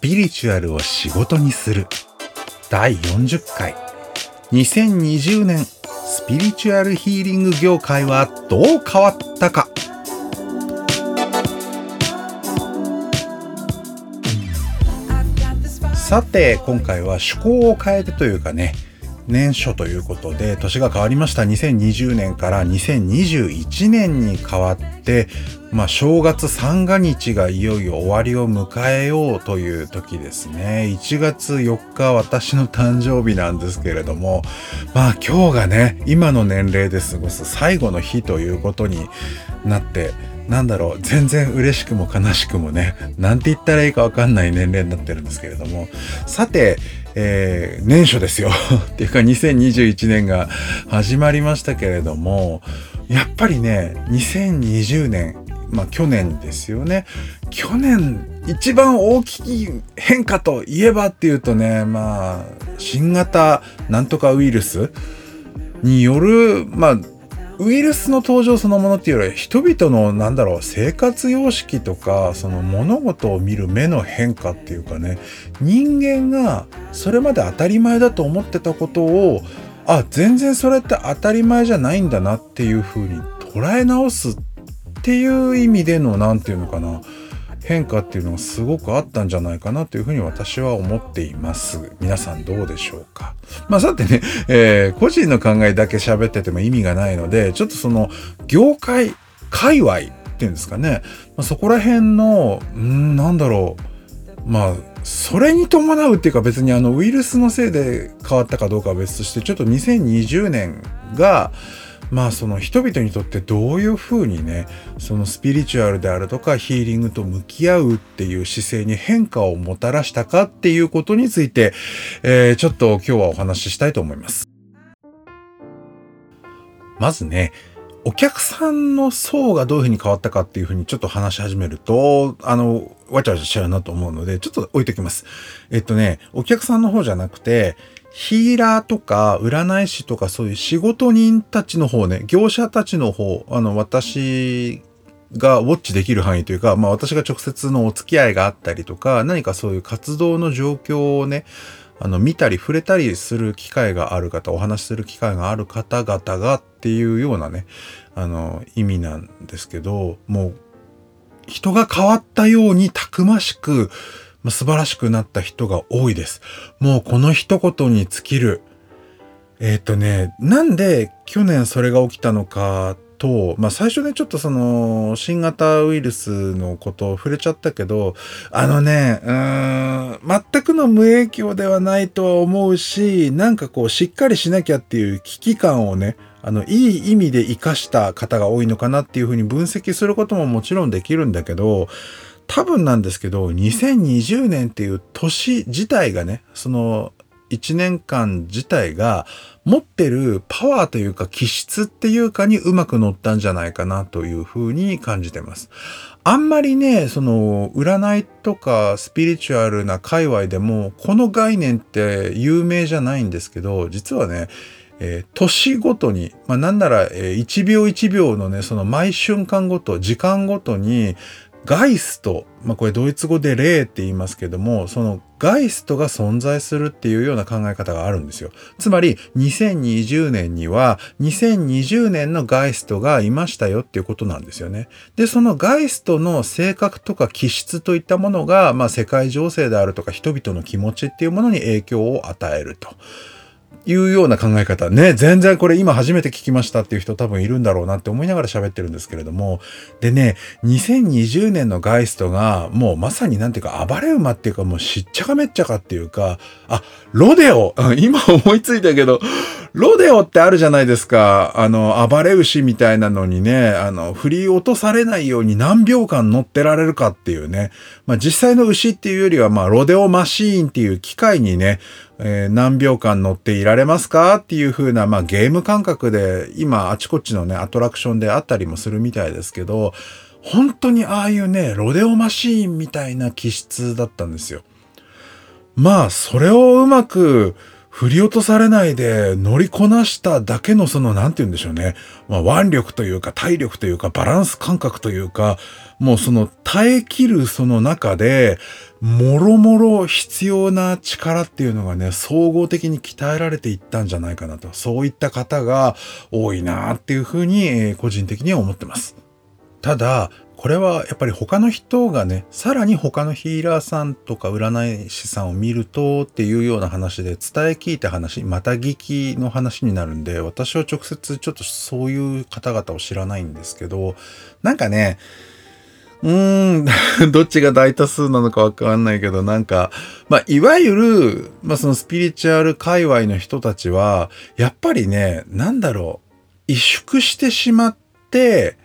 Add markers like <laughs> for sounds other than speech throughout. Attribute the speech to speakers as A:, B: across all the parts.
A: スピリチュアルを仕事にする。第40回。2020年スピリチュアルヒーリング業界はどう変わったか。さて今回は趣向を変えてというかね年初ということで年が変わりました。2020年から2021年に変わってまあ正月三が日がいよいよ終わりを迎えようという時ですね。1月4日私の誕生日なんですけれどもまあ今日がね今の年齢で過ごす最後の日ということになってなんだろう、全然嬉しくも悲しくもね、なんて言ったらいいかわかんない年齢になってるんですけれども、さて、えー、年初ですよ。<laughs> っていうか2021年が始まりましたけれども、やっぱりね、2020年、まあ去年ですよね。去年一番大きい変化といえばっていうとね、まあ、新型なんとかウイルスによる、まあ、ウイルスの登場そのものっていうよりは人々のなんだろう生活様式とかその物事を見る目の変化っていうかね人間がそれまで当たり前だと思ってたことをあ全然それって当たり前じゃないんだなっていうふうに捉え直すっていう意味での何て言うのかな変化っていうのがすごくあったんじゃないかなというふうに私は思っています。皆さんどうでしょうか？まあさてね、えー、個人の考えだけ喋ってても意味がないので、ちょっとその業界、界隈っていうんですかね、まあ、そこら辺の、んなんだろう、まあそれに伴うっていうか別にあのウイルスのせいで変わったかどうかは別としてちょっと2020年がまあその人々にとってどういうふうにねそのスピリチュアルであるとかヒーリングと向き合うっていう姿勢に変化をもたらしたかっていうことについて、えー、ちょっと今日はお話ししたいと思います。まずね、お客さんの層がどういうふうに変わったかっていうふうにちょっと話し始めると、あの、わちゃわちゃしちゃうなと思うので、ちょっと置いときます。えっとね、お客さんの方じゃなくて、ヒーラーとか占い師とかそういう仕事人たちの方ね、業者たちの方、あの、私がウォッチできる範囲というか、まあ私が直接のお付き合いがあったりとか、何かそういう活動の状況をね、あの、見たり触れたりする機会がある方、お話しする機会がある方々がっていうようなね、あの、意味なんですけど、もう、人が変わったようにたくましく、素晴らしくなった人が多いです。もうこの一言に尽きる。えっ、ー、とね、なんで去年それが起きたのかと、まあ最初ね、ちょっとその、新型ウイルスのことを触れちゃったけど、あのね、うーん、全くの無影響ではないとは思うし、なんかこう、しっかりしなきゃっていう危機感をね、あの、いい意味で活かした方が多いのかなっていうふうに分析することももちろんできるんだけど、多分なんですけど、2020年っていう年自体がね、その1年間自体が持ってるパワーというか気質っていうかにうまく乗ったんじゃないかなというふうに感じてます。あんまりね、その占いとかスピリチュアルな界隈でもこの概念って有名じゃないんですけど、実はね、えー、年ごとに、まあ、なんなら、え、1秒1秒のね、その毎瞬間ごと、時間ごとに、ガイスト、まあこれドイツ語で霊って言いますけども、そのガイストが存在するっていうような考え方があるんですよ。つまり2020年には2020年のガイストがいましたよっていうことなんですよね。で、そのガイストの性格とか気質といったものが、まあ世界情勢であるとか人々の気持ちっていうものに影響を与えると。いうような考え方ね、全然これ今初めて聞きましたっていう人多分いるんだろうなって思いながら喋ってるんですけれども、でね、2020年のガイストがもうまさになんていうか暴れ馬っていうかもうしっちゃかめっちゃかっていうか、あ、ロデオ <laughs> 今思いついたけど、ロデオってあるじゃないですか。あの、暴れ牛みたいなのにね、あの、振り落とされないように何秒間乗ってられるかっていうね。まあ実際の牛っていうよりは、まあロデオマシーンっていう機械にね、えー、何秒間乗っていられますかっていう風な、まあゲーム感覚で、今あちこちのね、アトラクションであったりもするみたいですけど、本当にああいうね、ロデオマシーンみたいな気質だったんですよ。まあ、それをうまく、振り落とされないで乗りこなしただけのその、なんて言うんでしょうね。まあ、腕力というか体力というかバランス感覚というか、もうその耐え切るその中で、もろもろ必要な力っていうのがね、総合的に鍛えられていったんじゃないかなと。そういった方が多いなっていうふうに、個人的には思ってます。ただ、これはやっぱり他の人がね、さらに他のヒーラーさんとか占い師さんを見るとっていうような話で伝え聞いた話、また聞きの話になるんで、私は直接ちょっとそういう方々を知らないんですけど、なんかね、うーん、<laughs> どっちが大多数なのかわかんないけど、なんか、まあ、いわゆる、まあ、そのスピリチュアル界隈の人たちは、やっぱりね、なんだろう、萎縮してしまって、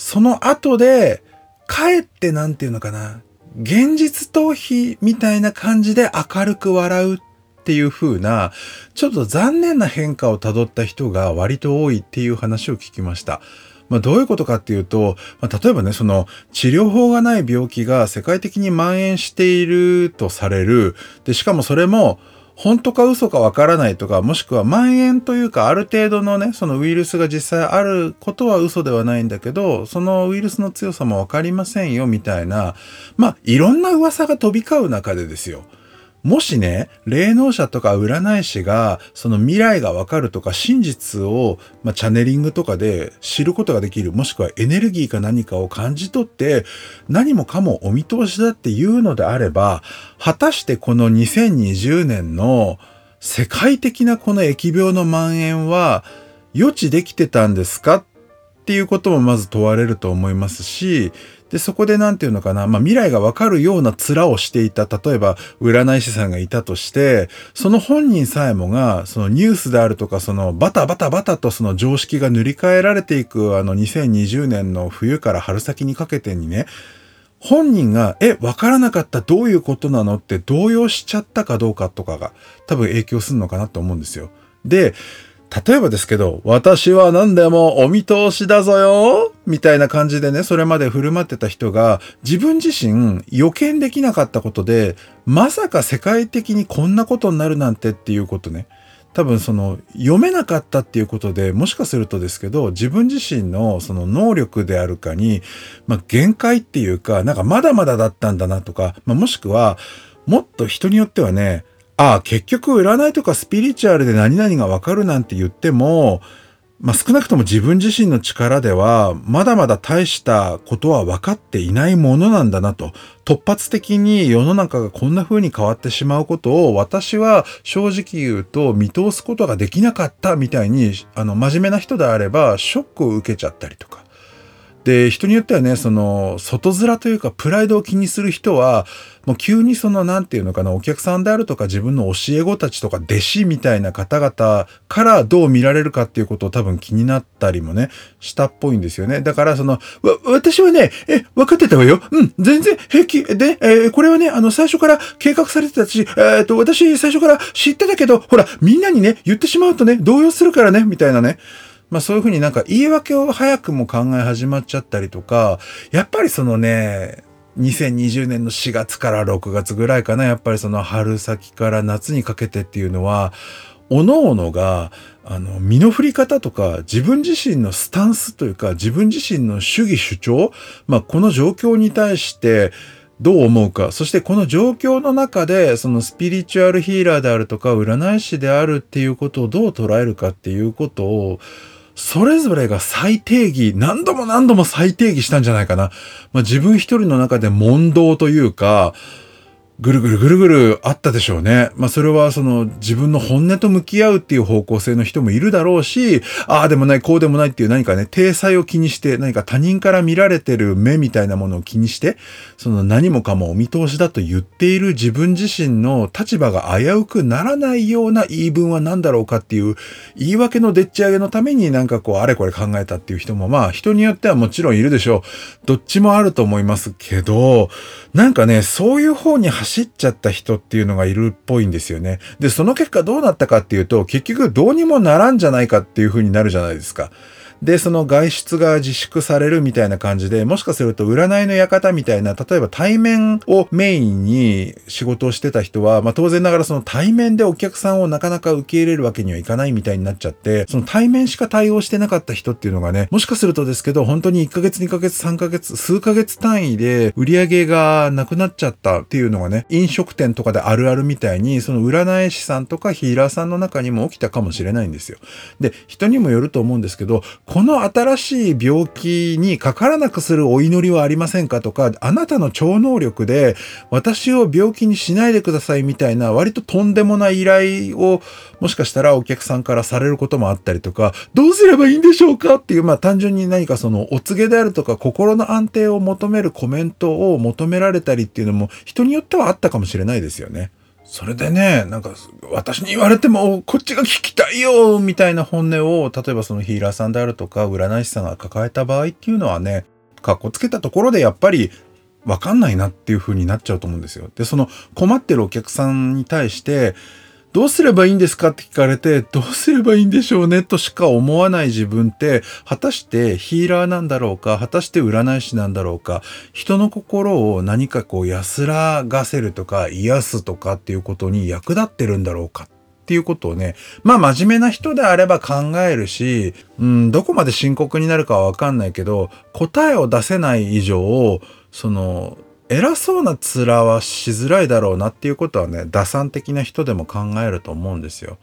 A: その後で、かえってなんていうのかな、現実逃避みたいな感じで明るく笑うっていう風な、ちょっと残念な変化をたどった人が割と多いっていう話を聞きました。まあ、どういうことかっていうと、まあ、例えばね、その治療法がない病気が世界的に蔓延しているとされる。で、しかもそれも、本当か嘘かわからないとか、もしくは蔓延というか、ある程度のね、そのウイルスが実際あることは嘘ではないんだけど、そのウイルスの強さもわかりませんよ、みたいな、まあ、いろんな噂が飛び交う中でですよ。もしね、霊能者とか占い師が、その未来がわかるとか真実を、まあ、チャネリングとかで知ることができる、もしくはエネルギーか何かを感じ取って、何もかもお見通しだっていうのであれば、果たしてこの2020年の世界的なこの疫病の蔓延は予知できてたんですか？っていうこともまず問われると思いますし、で、そこでなんていうのかな、まあ、未来がわかるような面をしていた、例えば占い師さんがいたとして、その本人さえもが、そのニュースであるとか、そのバタバタバタとその常識が塗り替えられていく、あの2020年の冬から春先にかけてにね、本人が、え、わからなかったどういうことなのって動揺しちゃったかどうかとかが多分影響するのかなと思うんですよ。で、例えばですけど、私は何でもお見通しだぞよみたいな感じでね、それまで振る舞ってた人が、自分自身予見できなかったことで、まさか世界的にこんなことになるなんてっていうことね。多分その読めなかったっていうことでもしかするとですけど自分自身のその能力であるかに、まあ、限界っていうかなんかまだまだだったんだなとか、まあ、もしくはもっと人によってはねああ、結局占いとかスピリチュアルで何々がわかるなんて言っても、まあ、少なくとも自分自身の力では、まだまだ大したことは分かっていないものなんだなと。突発的に世の中がこんな風に変わってしまうことを、私は正直言うと見通すことができなかったみたいに、あの、真面目な人であれば、ショックを受けちゃったりとか。で、人によってはね、その、外面というか、プライドを気にする人は、もう急にその、なんていうのかな、お客さんであるとか、自分の教え子たちとか、弟子みたいな方々からどう見られるかっていうことを多分気になったりもね、したっぽいんですよね。だから、その、わ、私はね、え、分かってたわよ。うん、全然平気。で、えー、これはね、あの、最初から計画されてたし、えー、っと、私最初から知ってたけど、ほら、みんなにね、言ってしまうとね、動揺するからね、みたいなね。まあそういうふうになんか言い訳を早くも考え始まっちゃったりとか、やっぱりそのね、2020年の4月から6月ぐらいかな、やっぱりその春先から夏にかけてっていうのは、各々が、あの、身の振り方とか、自分自身のスタンスというか、自分自身の主義主張、まあ、この状況に対して、どう思うか。そしてこの状況の中で、そのスピリチュアルヒーラーであるとか、占い師であるっていうことをどう捉えるかっていうことを、それぞれが再定義、何度も何度も再定義したんじゃないかな。まあ、自分一人の中で問答というか、ぐるぐるぐるぐるあったでしょうね。まあそれはその自分の本音と向き合うっていう方向性の人もいるだろうし、ああでもない、こうでもないっていう何かね、体裁を気にして、何か他人から見られてる目みたいなものを気にして、その何もかもお見通しだと言っている自分自身の立場が危うくならないような言い分は何だろうかっていう言い訳のでっち上げのためになんかこうあれこれ考えたっていう人もまあ人によってはもちろんいるでしょう。どっちもあると思いますけど、なんかね、そういう方に走走っちゃった人っていうのがいるっぽいんですよね。で、その結果どうなったかっていうと、結局どうにもならんじゃないかっていう風になるじゃないですか。で、その外出が自粛されるみたいな感じで、もしかすると占いの館みたいな、例えば対面をメインに仕事をしてた人は、まあ当然ながらその対面でお客さんをなかなか受け入れるわけにはいかないみたいになっちゃって、その対面しか対応してなかった人っていうのがね、もしかするとですけど、本当に1ヶ月、2ヶ月、3ヶ月、数ヶ月単位で売り上げがなくなっちゃったっていうのがね、飲食店とかであるあるみたいに、その占い師さんとかヒーラーさんの中にも起きたかもしれないんですよ。で、人にもよると思うんですけど、この新しい病気にかからなくするお祈りはありませんかとか、あなたの超能力で私を病気にしないでくださいみたいな割ととんでもない依頼をもしかしたらお客さんからされることもあったりとか、どうすればいいんでしょうかっていう、まあ単純に何かそのお告げであるとか心の安定を求めるコメントを求められたりっていうのも人によってはあったかもしれないですよね。それでね、なんか、私に言われても、こっちが聞きたいよみたいな本音を、例えばそのヒーラーさんであるとか、占い師さんが抱えた場合っていうのはね、かっこつけたところでやっぱり、わかんないなっていう風になっちゃうと思うんですよ。で、その困ってるお客さんに対して、どうすればいいんですかって聞かれて、どうすればいいんでしょうねとしか思わない自分って、果たしてヒーラーなんだろうか、果たして占い師なんだろうか、人の心を何かこう安らがせるとか、癒すとかっていうことに役立ってるんだろうかっていうことをね、まあ真面目な人であれば考えるし、うん、どこまで深刻になるかはわかんないけど、答えを出せない以上、その、偉そうな面はしづらいだろうなっていうことはね、打算的な人でも考えると思うんですよ。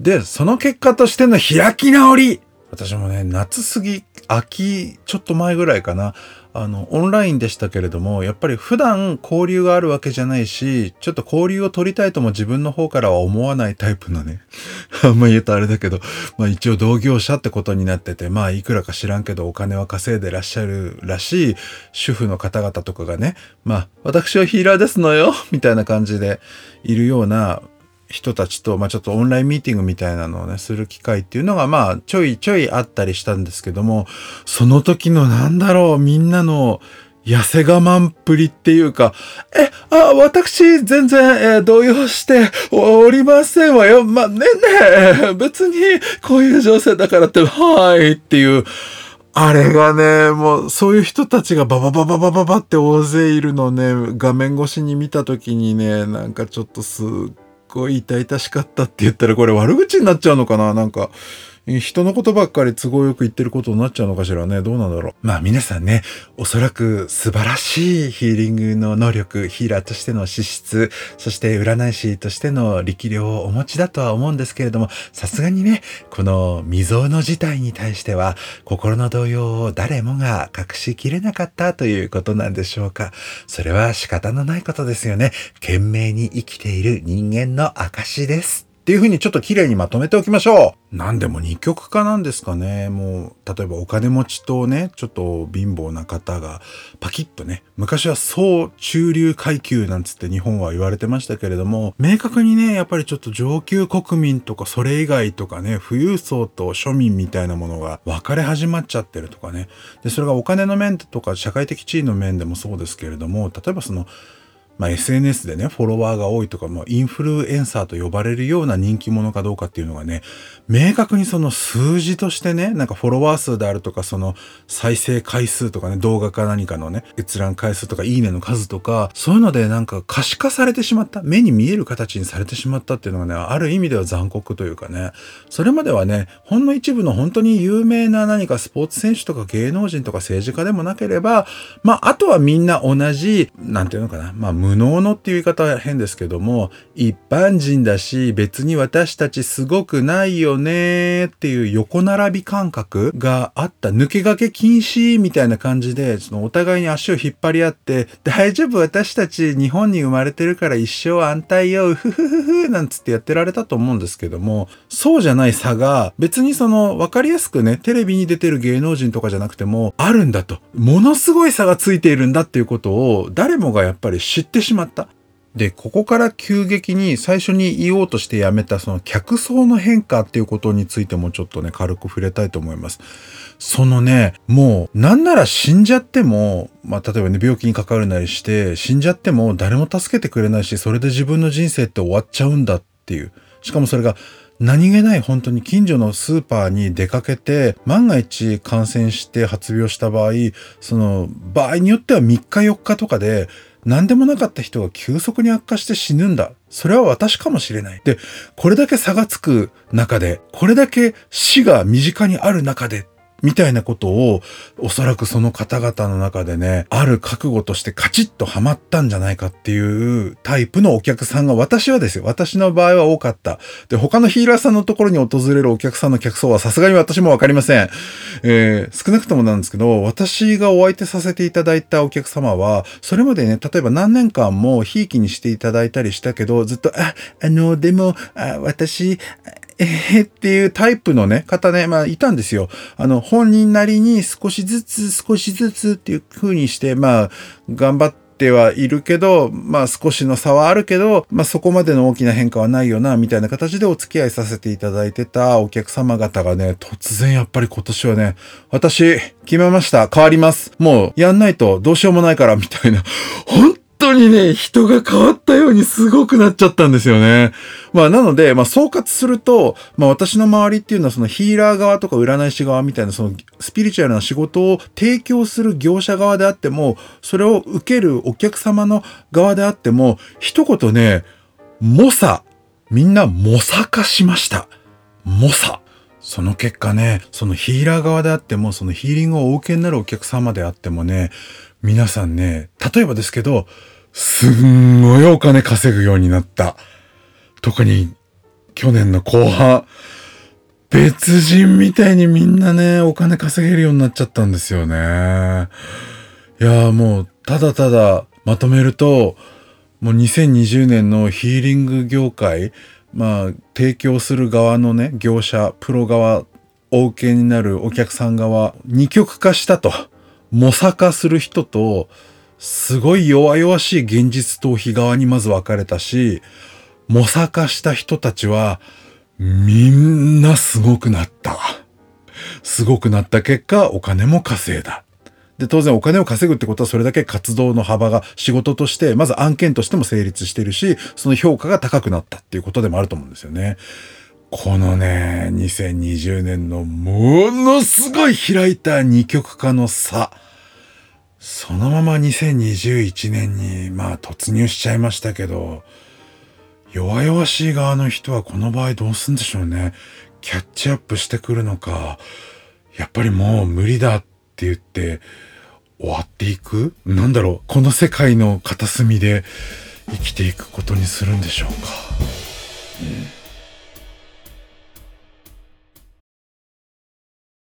A: で、その結果としての開き直り私もね、夏過ぎ、秋、ちょっと前ぐらいかな。あの、オンラインでしたけれども、やっぱり普段交流があるわけじゃないし、ちょっと交流を取りたいとも自分の方からは思わないタイプのね、<laughs> あんま言うとあれだけど、まあ一応同業者ってことになってて、まあいくらか知らんけどお金は稼いでらっしゃるらしい主婦の方々とかがね、まあ私はヒーラーですのよ、みたいな感じでいるような、人たちと、まあ、ちょっとオンラインミーティングみたいなのをね、する機会っていうのが、まあ、ちょいちょいあったりしたんですけども、その時のなんだろう、みんなの、痩せ我慢っぷりっていうか、え、あ、私、全然、えー、動揺しておりませんわよ。まあ、ねね別に、こういう情勢だからって、はいっていう、あれがね、もう、そういう人たちがバババババババって大勢いるのね、画面越しに見た時にね、なんかちょっとすっごい痛々しかったって言ったらこれ悪口になっちゃうのかななんか、人のことばっかり都合よく言ってることになっちゃうのかしらね。どうなんだろう。まあ皆さんね、おそらく素晴らしいヒーリングの能力、ヒーラーとしての資質、そして占い師としての力量をお持ちだとは思うんですけれども、さすがにね、この未曾有の事態に対しては、心の動揺を誰もが隠しきれなかったということなんでしょうか。それは仕方のないことですよね。懸命に生きている人間の証です。っていう風にちょっと綺麗にまとめておきましょう。何でも二極化なんですかね。もう、例えばお金持ちとね、ちょっと貧乏な方がパキッとね、昔は総中流階級なんつって日本は言われてましたけれども、明確にね、やっぱりちょっと上級国民とかそれ以外とかね、富裕層と庶民みたいなものが分かれ始まっちゃってるとかね。で、それがお金の面とか社会的地位の面でもそうですけれども、例えばその、まあ、SNS でね、フォロワーが多いとか、まあ、インフルエンサーと呼ばれるような人気者かどうかっていうのがね、明確にその数字としてね、なんかフォロワー数であるとか、その再生回数とかね、動画か何かのね、閲覧回数とか、いいねの数とか、そういうのでなんか可視化されてしまった、目に見える形にされてしまったっていうのがね、ある意味では残酷というかね、それまではね、ほんの一部の本当に有名な何かスポーツ選手とか芸能人とか政治家でもなければ、まあ、あとはみんな同じ、なんていうのかな、まあ、無能のっていう言い方は変ですけども、一般人だし、別に私たちすごくないよねっていう横並び感覚があった、抜け駆け禁止みたいな感じで、そのお互いに足を引っ張り合って、大丈夫私たち日本に生まれてるから一生安泰よ、ふふふふなんつってやってられたと思うんですけども、そうじゃない差が、別にその分かりやすくね、テレビに出てる芸能人とかじゃなくても、あるんだと。ものすごい差がついているんだっていうことを、誰もがやっぱり知ってしまった。で、ここから急激に最初に言おうとしてやめたその客層の変化っていうことについてもちょっとね、軽く触れたいと思います。そのね、もう、なんなら死んじゃっても、まあ、例えばね、病気にかかるなりして、死んじゃっても誰も助けてくれないし、それで自分の人生って終わっちゃうんだっていう。しかもそれが何気ない本当に近所のスーパーに出かけて、万が一感染して発病した場合、その場合によっては3日4日とかで、何でもなかった人が急速に悪化して死ぬんだ。それは私かもしれない。で、これだけ差がつく中で、これだけ死が身近にある中でみたいなことを、おそらくその方々の中でね、ある覚悟としてカチッとハマったんじゃないかっていうタイプのお客さんが、私はですよ、私の場合は多かった。で、他のヒーラーさんのところに訪れるお客さんの客層はさすがに私もわかりません。えー、少なくともなんですけど、私がお相手させていただいたお客様は、それまでね、例えば何年間もひいきにしていただいたりしたけど、ずっと、あ、あの、でも、あ私、えー、っていうタイプのね、方ね、まあ、いたんですよ。あの、本人なりに少しずつ少しずつっていう風にして、まあ、頑張ってはいるけど、まあ少しの差はあるけど、まあそこまでの大きな変化はないよな、みたいな形でお付き合いさせていただいてたお客様方がね、突然やっぱり今年はね、私、決めました。変わります。もう、やんないとどうしようもないから、みたいな。<laughs> 本当にね、人が変わったようにすごくなっちゃったんですよね。まあなので、まあ総括すると、まあ私の周りっていうのはそのヒーラー側とか占い師側みたいなそのスピリチュアルな仕事を提供する業者側であっても、それを受けるお客様の側であっても、一言ね、猛者、みんな猛者化しました。猛者。その結果ね、そのヒーラー側であっても、そのヒーリングをお受けになるお客様であってもね、皆さんね、例えばですけど、すんごいお金稼ぐようになった。特に去年の後半、別人みたいにみんなね、お金稼げるようになっちゃったんですよね。いやーもう、ただただまとめると、もう2020年のヒーリング業界、まあ、提供する側のね、業者、プロ側、お受けになるお客さん側、二極化したと。模索化する人と、すごい弱々しい現実逃避側にまず分かれたし、模索した人たちは、みんなすごくなった。すごくなった結果、お金も稼いだ。で、当然お金を稼ぐってことはそれだけ活動の幅が仕事として、まず案件としても成立してるし、その評価が高くなったっていうことでもあると思うんですよね。このね、2020年のものすごい開いた二極化の差。そのまま2021年にまあ突入しちゃいましたけど、弱々しい側の人はこの場合どうすんでしょうね。キャッチアップしてくるのか、やっぱりもう無理だって言って終わっていく？なんだろう、この世界の片隅で生きていくことにするんでしょうか。うん